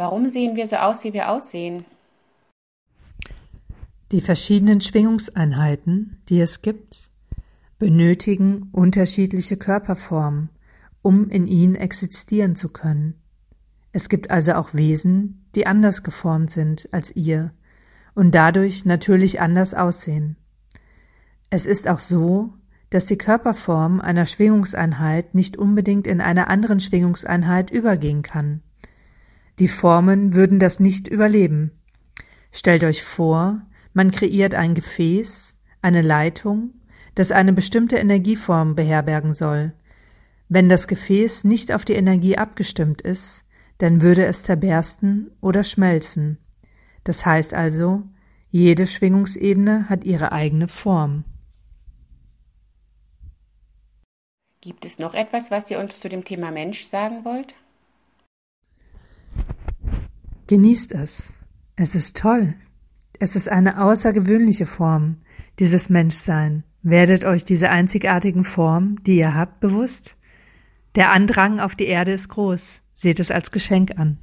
Warum sehen wir so aus, wie wir aussehen? Die verschiedenen Schwingungseinheiten, die es gibt, benötigen unterschiedliche Körperformen, um in ihnen existieren zu können. Es gibt also auch Wesen, die anders geformt sind als ihr und dadurch natürlich anders aussehen. Es ist auch so, dass die Körperform einer Schwingungseinheit nicht unbedingt in einer anderen Schwingungseinheit übergehen kann. Die Formen würden das nicht überleben. Stellt euch vor, man kreiert ein Gefäß, eine Leitung, das eine bestimmte Energieform beherbergen soll. Wenn das Gefäß nicht auf die Energie abgestimmt ist, dann würde es zerbersten oder schmelzen. Das heißt also, jede Schwingungsebene hat ihre eigene Form. Gibt es noch etwas, was ihr uns zu dem Thema Mensch sagen wollt? Genießt es. Es ist toll. Es ist eine außergewöhnliche Form, dieses Menschsein. Werdet euch diese einzigartigen Form, die ihr habt, bewusst. Der Andrang auf die Erde ist groß. Seht es als Geschenk an.